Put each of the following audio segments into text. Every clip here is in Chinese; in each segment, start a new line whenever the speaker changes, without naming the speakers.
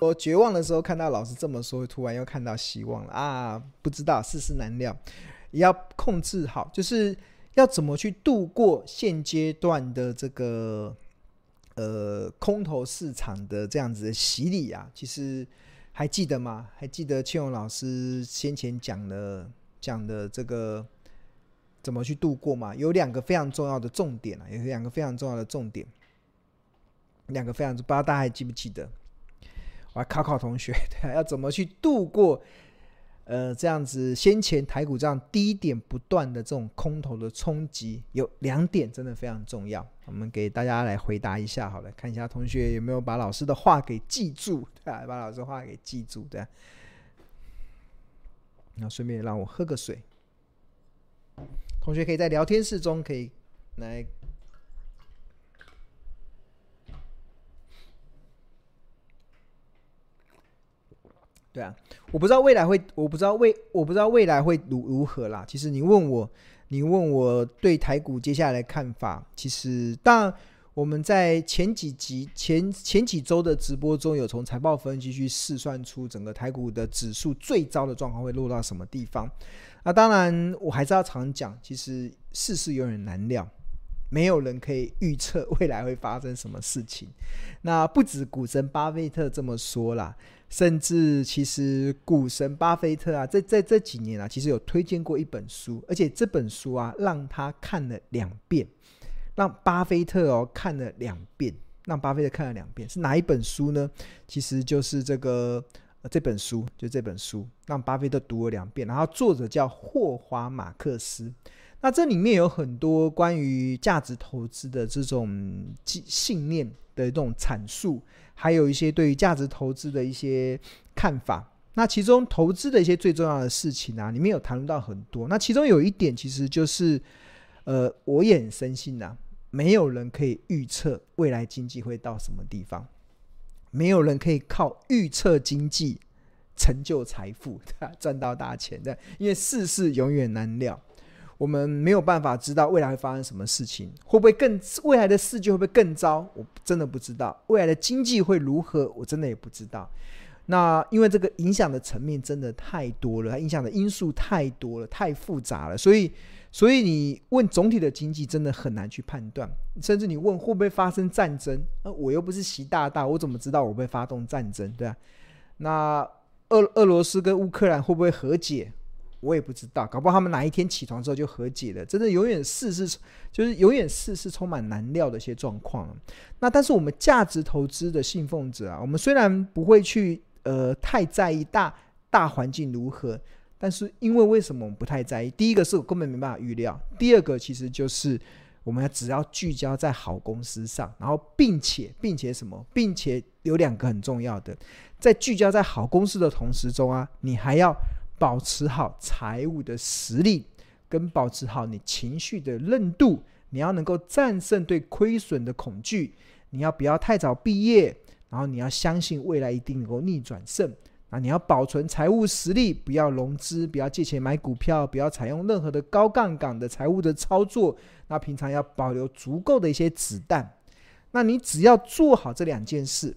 我绝望的时候看到老师这么说，突然又看到希望了啊！不知道世事难料，也要控制好，就是要怎么去度过现阶段的这个呃空头市场的这样子的洗礼啊。其实还记得吗？还记得庆荣老师先前讲的讲的这个怎么去度过吗？有两个非常重要的重点啊，有两个非常重要的重点。两个非常，不知道大家还记不记得？我要考考同学，对，要怎么去度过？呃，这样子先前台股这样低点不断的这种空头的冲击，有两点真的非常重要。我们给大家来回答一下，好了，看一下同学有没有把老师的话给记住，对，把老师话给记住，对。那顺便让我喝个水。同学可以在聊天室中可以来。对啊，我不知道未来会，我不知道未，我不知道未来会如如何啦。其实你问我，你问我对台股接下来的看法，其实当我们在前几集前前几周的直播中有从财报分析去试算出整个台股的指数最糟的状况会落到什么地方。那当然我还是要常讲，其实世事永远难料，没有人可以预测未来会发生什么事情。那不止股神巴菲特这么说啦。甚至其实股神巴菲特啊，在在这几年啊，其实有推荐过一本书，而且这本书啊，让他看了两遍，让巴菲特哦看了两遍，让巴菲特看了两遍，是哪一本书呢？其实就是这个、这本书，就这本书，让巴菲特读了两遍，然后作者叫霍华马克思。那这里面有很多关于价值投资的这种信念的这种阐述。还有一些对于价值投资的一些看法，那其中投资的一些最重要的事情啊，里面有谈论到很多。那其中有一点，其实就是，呃，我也很深信呐，没有人可以预测未来经济会到什么地方，没有人可以靠预测经济成就财富，赚到大钱的，因为世事永远难料。我们没有办法知道未来会发生什么事情，会不会更未来的世界会不会更糟？我真的不知道。未来的经济会如何？我真的也不知道。那因为这个影响的层面真的太多了，它影响的因素太多了，太复杂了。所以，所以你问总体的经济真的很难去判断。甚至你问会不会发生战争？那我又不是习大大，我怎么知道我会发动战争？对啊。那俄俄罗斯跟乌克兰会不会和解？我也不知道，搞不好他们哪一天起床之后就和解了。真的，永远事是就是永远事是充满难料的一些状况。那但是我们价值投资的信奉者啊，我们虽然不会去呃太在意大大环境如何，但是因为为什么我们不太在意？第一个是我根本没办法预料，第二个其实就是我们要只要聚焦在好公司上，然后并且并且什么，并且有两个很重要的，在聚焦在好公司的同时中啊，你还要。保持好财务的实力，跟保持好你情绪的韧度，你要能够战胜对亏损的恐惧，你要不要太早毕业，然后你要相信未来一定能够逆转胜。啊，你要保存财务实力，不要融资，不要借钱买股票，不要采用任何的高杠杆的财务的操作。那平常要保留足够的一些子弹。那你只要做好这两件事，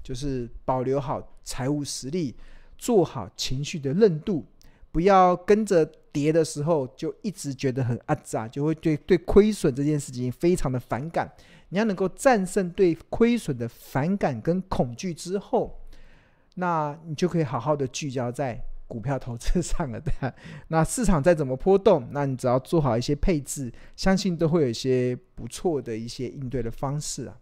就是保留好财务实力。做好情绪的韧度，不要跟着跌的时候就一直觉得很阿杂，就会对对亏损这件事情非常的反感。你要能够战胜对亏损的反感跟恐惧之后，那你就可以好好的聚焦在股票投资上了。对？那市场再怎么波动，那你只要做好一些配置，相信都会有一些不错的一些应对的方式啊。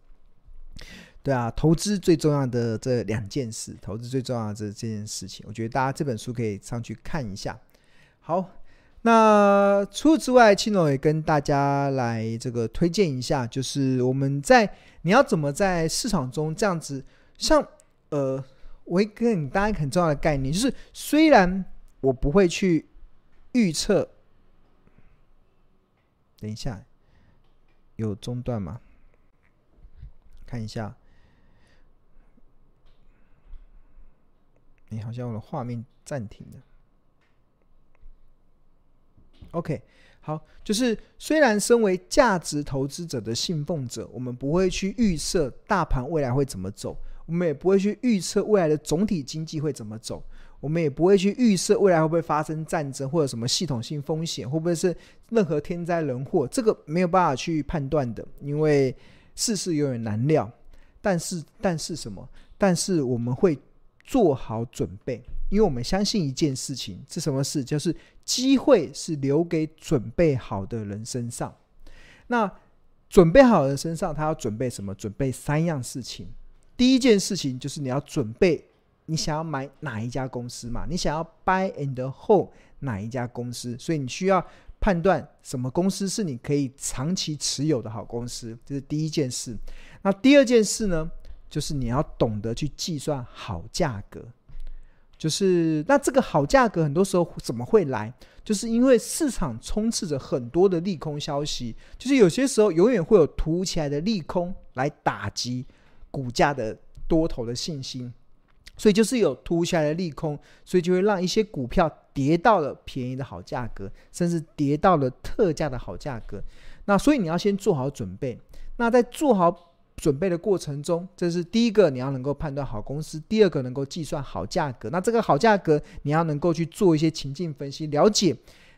对啊，投资最重要的这两件事，投资最重要的这这件事情，我觉得大家这本书可以上去看一下。好，那除此之外，青龙也跟大家来这个推荐一下，就是我们在你要怎么在市场中这样子，像呃，我一个很大家很重要的概念，就是虽然我不会去预测，等一下有中断吗？看一下。你好像我的画面暂停了。OK，好，就是虽然身为价值投资者的信奉者，我们不会去预测大盘未来会怎么走，我们也不会去预测未来的总体经济会怎么走，我们也不会去预测未来会不会发生战争或者什么系统性风险，会不会是任何天灾人祸，这个没有办法去判断的，因为世事永远难料。但是，但是什么？但是我们会做好准备，因为我们相信一件事情，是什么事？就是机会是留给准备好的人身上。那准备好的人身上，他要准备什么？准备三样事情。第一件事情就是你要准备，你想要买哪一家公司嘛？你想要 buy and hold 哪一家公司？所以你需要判断什么公司是你可以长期持有的好公司，这是第一件事。那第二件事呢，就是你要懂得去计算好价格。就是那这个好价格，很多时候怎么会来？就是因为市场充斥着很多的利空消息，就是有些时候永远会有突如其来的利空来打击股价的多头的信心，所以就是有突如其来的利空，所以就会让一些股票跌到了便宜的好价格，甚至跌到了特价的好价格。那所以你要先做好准备。那在做好准备的过程中，这是第一个，你要能够判断好公司；第二个，能够计算好价格。那这个好价格，你要能够去做一些情境分析，了解。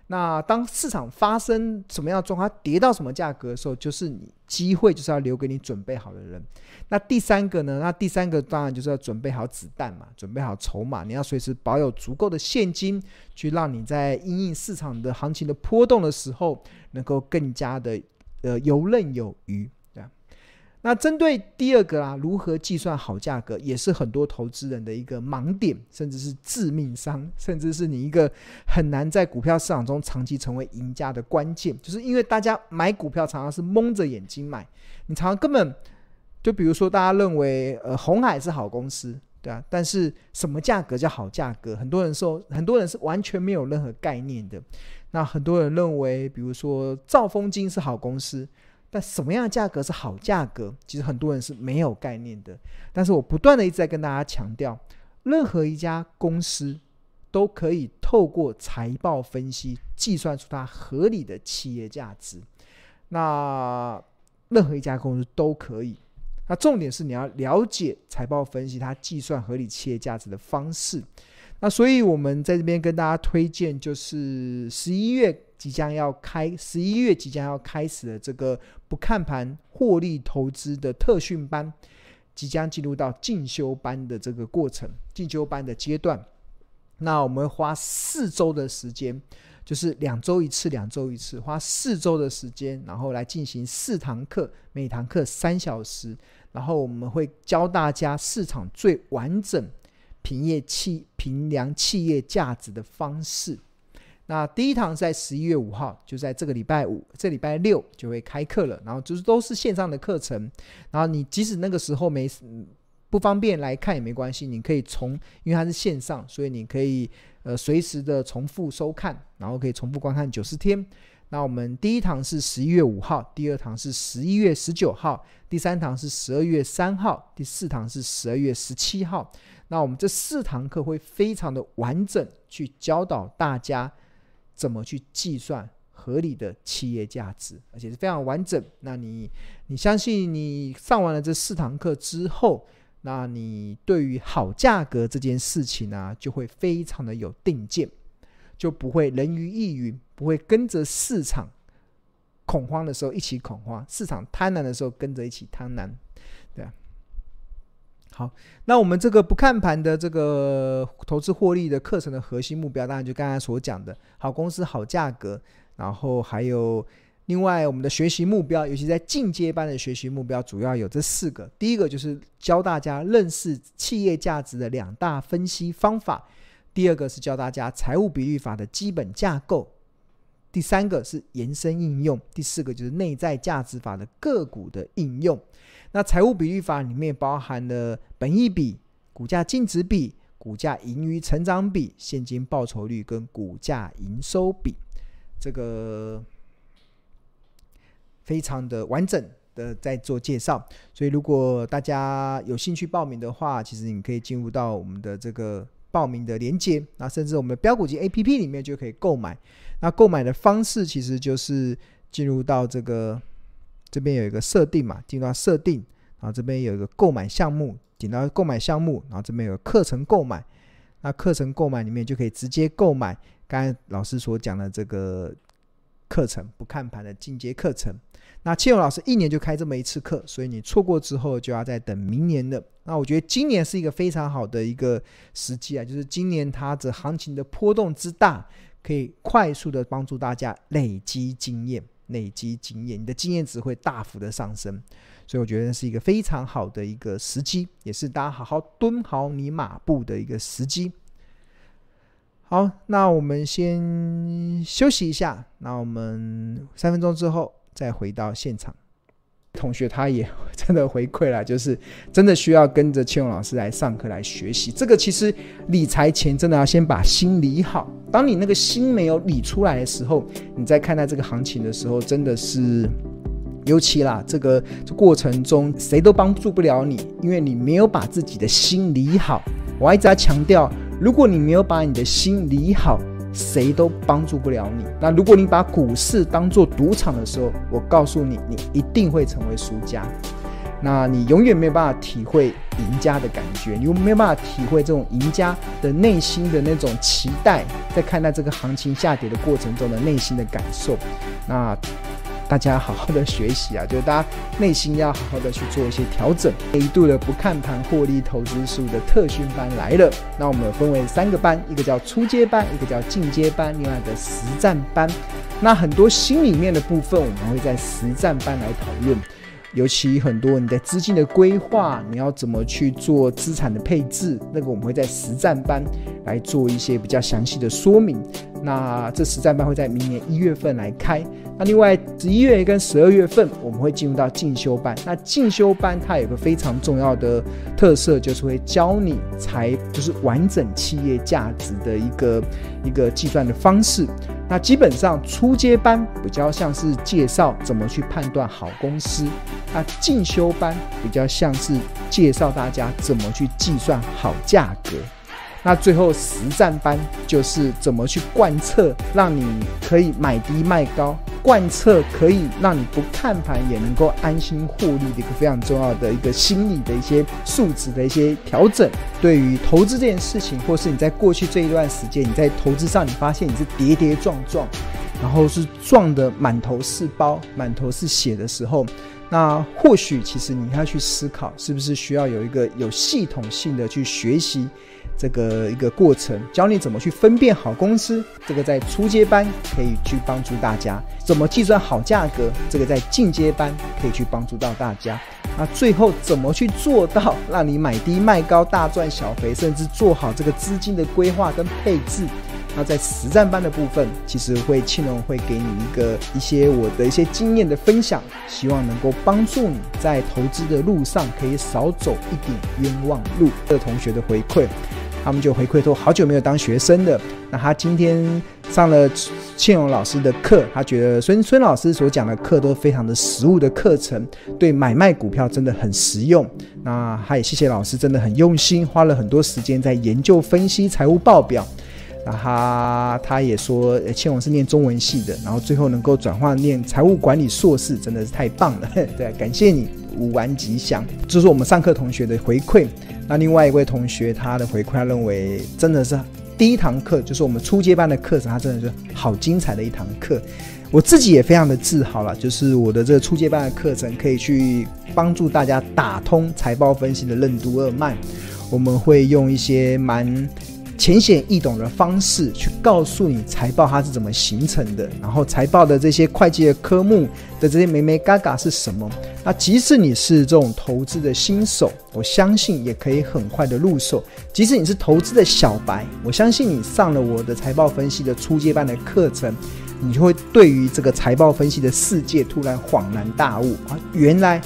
那当市场发生什么样状况，跌到什么价格的时候，就是你机会就是要留给你准备好的人。那第三个呢？那第三个当然就是要准备好子弹嘛，准备好筹码，你要随时保有足够的现金，去让你在因应市场的行情的波动的时候，能够更加的呃游刃有余。那针对第二个啊，如何计算好价格，也是很多投资人的一个盲点，甚至是致命伤，甚至是你一个很难在股票市场中长期成为赢家的关键。就是因为大家买股票常常是蒙着眼睛买，你常常根本就比如说大家认为呃红海是好公司，对啊，但是什么价格叫好价格？很多人说，很多人是完全没有任何概念的。那很多人认为，比如说兆丰金是好公司。但什么样的价格是好价格？其实很多人是没有概念的。但是我不断的一直在跟大家强调，任何一家公司都可以透过财报分析计算出它合理的企业价值。那任何一家公司都可以。那重点是你要了解财报分析它计算合理企业价值的方式。那所以我们在这边跟大家推荐，就是十一月。即将要开十一月即将要开始的这个不看盘获利投资的特训班，即将进入到进修班的这个过程，进修班的阶段。那我们花四周的时间，就是两周一次，两周一次，花四周的时间，然后来进行四堂课，每堂课三小时。然后我们会教大家市场最完整评业企评量企业价值的方式。那第一堂在十一月五号，就在这个礼拜五，这礼拜六就会开课了。然后就是都是线上的课程。然后你即使那个时候没不方便来看也没关系，你可以从，因为它是线上，所以你可以呃随时的重复收看，然后可以重复观看九十天。那我们第一堂是十一月五号，第二堂是十一月十九号，第三堂是十二月三号，第四堂是十二月十七号。那我们这四堂课会非常的完整，去教导大家。怎么去计算合理的企业价值，而且是非常完整。那你，你相信你上完了这四堂课之后，那你对于好价格这件事情呢、就会非常的有定见，就不会人云亦云，不会跟着市场恐慌的时候一起恐慌，市场贪婪的时候跟着一起贪婪，对啊。好，那我们这个不看盘的这个投资获利的课程的核心目标，当然就刚才所讲的好公司、好价格，然后还有另外我们的学习目标，尤其在进阶班的学习目标，主要有这四个。第一个就是教大家认识企业价值的两大分析方法；第二个是教大家财务比率法的基本架构；第三个是延伸应用；第四个就是内在价值法的个股的应用。那财务比率法里面包含了本益比、股价净值比、股价盈余成长比、现金报酬率跟股价营收比，这个非常的完整的在做介绍。所以如果大家有兴趣报名的话，其实你可以进入到我们的这个报名的链接，那甚至我们的标股金 APP 里面就可以购买。那购买的方式其实就是进入到这个。这边有一个设定嘛，进入到设定，然后这边有一个购买项目，点点到购买项目，然后这边有课程购买，那课程购买里面就可以直接购买刚才老师所讲的这个课程，不看盘的进阶课程。那庆老师一年就开这么一次课，所以你错过之后就要再等明年的。那我觉得今年是一个非常好的一个时机啊，就是今年它的行情的波动之大，可以快速的帮助大家累积经验，累积经验，你的经验值会大幅的上升。所以我觉得是一个非常好的一个时机，也是大家好好蹲好你马步的一个时机。好，那我们先休息一下，那我们三分钟之后。再回到现场，同学他也真的回馈了，就是真的需要跟着庆荣老师来上课来学习。这个其实理财前真的要先把心理好。当你那个心没有理出来的时候，你在看待这个行情的时候，真的是尤其啦，这个过程中谁都帮助不了你，因为你没有把自己的心理好。我一直在强调，如果你没有把你的心理好。谁都帮助不了你。那如果你把股市当作赌场的时候，我告诉你，你一定会成为输家。那你永远没有办法体会赢家的感觉，你又没有办法体会这种赢家的内心的那种期待，在看待这个行情下跌的过程中的内心的感受。那。大家好好的学习啊，就是大家内心要好好的去做一些调整。一度的不看盘获利投资术的特训班来了，那我们分为三个班，一个叫初阶班，一个叫进阶班，另外一个实战班。那很多心里面的部分，我们会在实战班来讨论。尤其很多你的资金的规划，你要怎么去做资产的配置，那个我们会在实战班来做一些比较详细的说明。那这实战班会在明年一月份来开。那另外十一月跟十二月份我们会进入到进修班。那进修班它有个非常重要的特色，就是会教你财，就是完整企业价值的一个一个计算的方式。那基本上初阶班比较像是介绍怎么去判断好公司，那进修班比较像是介绍大家怎么去计算好价格。那最后实战班就是怎么去贯彻，让你可以买低卖高，贯彻可以让你不看盘也能够安心获利的一个非常重要的一个心理的一些素质的一些调整。对于投资这件事情，或是你在过去这一段时间你在投资上，你发现你是跌跌撞撞，然后是撞得满头是包、满头是血的时候，那或许其实你要去思考，是不是需要有一个有系统性的去学习。这个一个过程，教你怎么去分辨好公司，这个在初阶班可以去帮助大家；怎么计算好价格，这个在进阶班可以去帮助到大家。那最后怎么去做到让你买低卖高，大赚小赔，甚至做好这个资金的规划跟配置？那在实战班的部分，其实会庆荣会给你一个一些我的一些经验的分享，希望能够帮助你在投资的路上可以少走一点冤枉路。这同学的回馈。他们就回馈说，好久没有当学生的。那他今天上了庆荣老师的课，他觉得孙孙老师所讲的课都非常的实务的课程，对买卖股票真的很实用。那他也谢谢老师，真的很用心，花了很多时间在研究分析财务报表。那他他也说，欠我是念中文系的，然后最后能够转换念财务管理硕士，真的是太棒了。对，感谢你，五完吉祥。这是我们上课同学的回馈。那另外一位同学，他的回馈，他认为真的是第一堂课，就是我们初阶班的课程，他真的是好精彩的一堂课。我自己也非常的自豪了，就是我的这个初阶班的课程，可以去帮助大家打通财报分析的任督二脉。我们会用一些蛮浅显易懂的方式去告诉你财报它是怎么形成的，然后财报的这些会计的科目的这些眉眉嘎嘎是什么。那即使你是这种投资的新手，我相信也可以很快的入手。即使你是投资的小白，我相信你上了我的财报分析的初阶班的课程，你就会对于这个财报分析的世界突然恍然大悟啊！原来。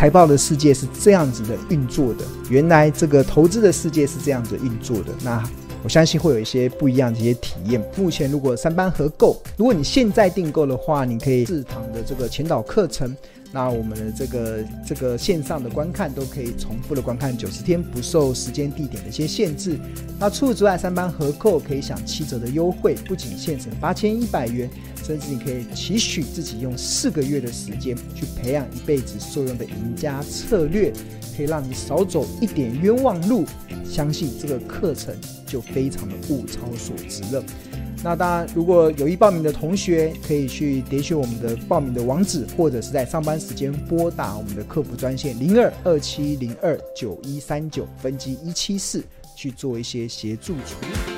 财报的世界是这样子的运作的，原来这个投资的世界是这样子运作的。那我相信会有一些不一样的一些体验。目前如果三班合购，如果你现在订购的话，你可以四堂的这个前导课程。那我们的这个这个线上的观看都可以重复的观看九十天，不受时间地点的一些限制。那除此之外，三班合购可以享七折的优惠，不仅限省八千一百元，甚至你可以期许自己用四个月的时间去培养一辈子受用的赢家策略，可以让你少走一点冤枉路。相信这个课程就非常的物超所值了。那当然，如果有意报名的同学，可以去点选我们的报名的网址，或者是在上班时间拨打我们的客服专线零二二七零二九一三九分机一七四去做一些协助处理。